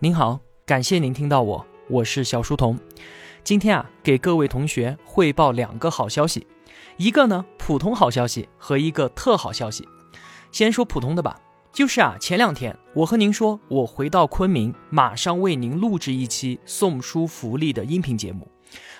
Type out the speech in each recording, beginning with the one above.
您好，感谢您听到我，我是小书童。今天啊，给各位同学汇报两个好消息，一个呢普通好消息和一个特好消息。先说普通的吧，就是啊，前两天我和您说，我回到昆明，马上为您录制一期送书福利的音频节目。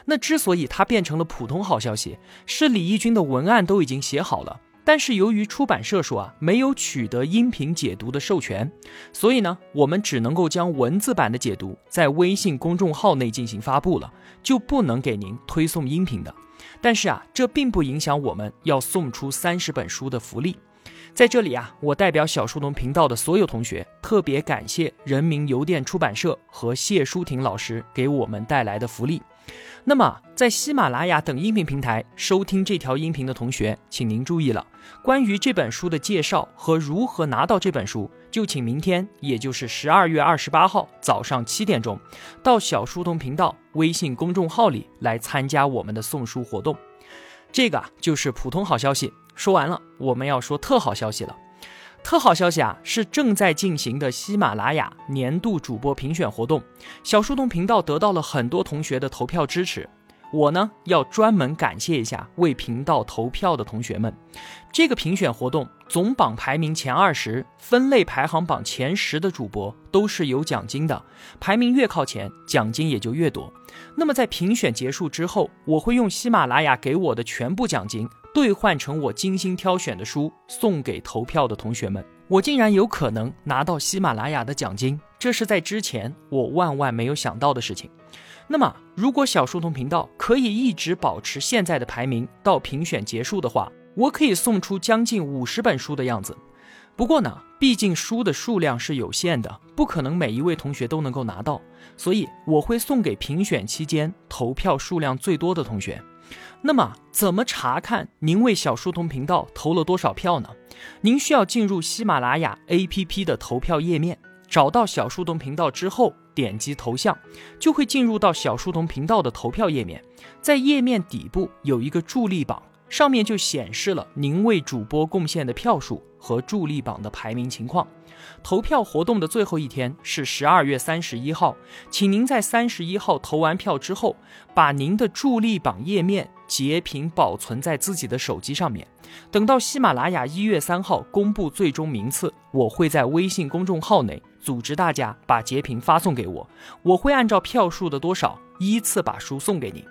那之所以它变成了普通好消息，是李义军的文案都已经写好了。但是由于出版社说啊没有取得音频解读的授权，所以呢我们只能够将文字版的解读在微信公众号内进行发布了，就不能给您推送音频的。但是啊这并不影响我们要送出三十本书的福利。在这里啊我代表小书童频道的所有同学，特别感谢人民邮电出版社和谢淑婷老师给我们带来的福利。那么，在喜马拉雅等音频平台收听这条音频的同学，请您注意了，关于这本书的介绍和如何拿到这本书，就请明天，也就是十二月二十八号早上七点钟，到小书童频道微信公众号里来参加我们的送书活动。这个啊就是普通好消息，说完了，我们要说特好消息了。特好消息啊，是正在进行的喜马拉雅年度主播评选活动，小树洞频道得到了很多同学的投票支持。我呢要专门感谢一下为频道投票的同学们。这个评选活动总榜排名前二十、分类排行榜前十的主播都是有奖金的，排名越靠前，奖金也就越多。那么在评选结束之后，我会用喜马拉雅给我的全部奖金。兑换成我精心挑选的书，送给投票的同学们。我竟然有可能拿到喜马拉雅的奖金，这是在之前我万万没有想到的事情。那么，如果小书童频道可以一直保持现在的排名到评选结束的话，我可以送出将近五十本书的样子。不过呢，毕竟书的数量是有限的，不可能每一位同学都能够拿到，所以我会送给评选期间投票数量最多的同学。那么，怎么查看您为小书童频道投了多少票呢？您需要进入喜马拉雅 APP 的投票页面，找到小书童频道之后，点击头像，就会进入到小书童频道的投票页面。在页面底部有一个助力榜，上面就显示了您为主播贡献的票数和助力榜的排名情况。投票活动的最后一天是十二月三十一号，请您在三十一号投完票之后，把您的助力榜页面截屏保存在自己的手机上面。等到喜马拉雅一月三号公布最终名次，我会在微信公众号内组织大家把截屏发送给我，我会按照票数的多少依次把书送给您。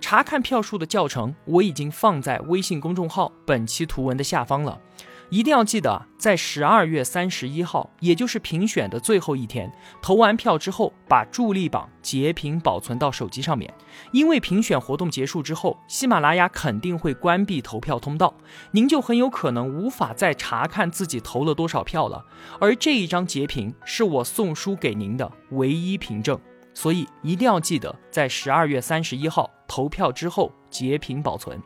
查看票数的教程我已经放在微信公众号本期图文的下方了。一定要记得，在十二月三十一号，也就是评选的最后一天，投完票之后，把助力榜截屏保存到手机上面。因为评选活动结束之后，喜马拉雅肯定会关闭投票通道，您就很有可能无法再查看自己投了多少票了。而这一张截屏是我送书给您的唯一凭证，所以一定要记得在十二月三十一号投票之后截屏保存。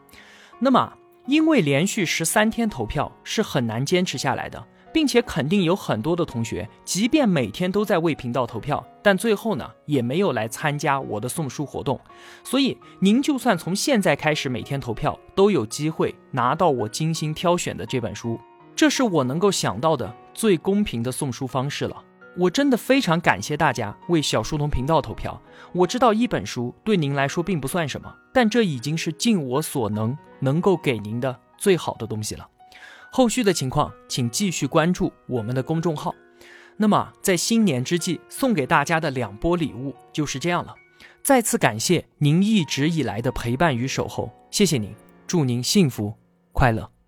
那么。因为连续十三天投票是很难坚持下来的，并且肯定有很多的同学，即便每天都在为频道投票，但最后呢也没有来参加我的送书活动。所以您就算从现在开始每天投票，都有机会拿到我精心挑选的这本书。这是我能够想到的最公平的送书方式了。我真的非常感谢大家为小书童频道投票。我知道一本书对您来说并不算什么，但这已经是尽我所能能够给您的最好的东西了。后续的情况，请继续关注我们的公众号。那么，在新年之际，送给大家的两波礼物就是这样了。再次感谢您一直以来的陪伴与守候，谢谢您，祝您幸福快乐。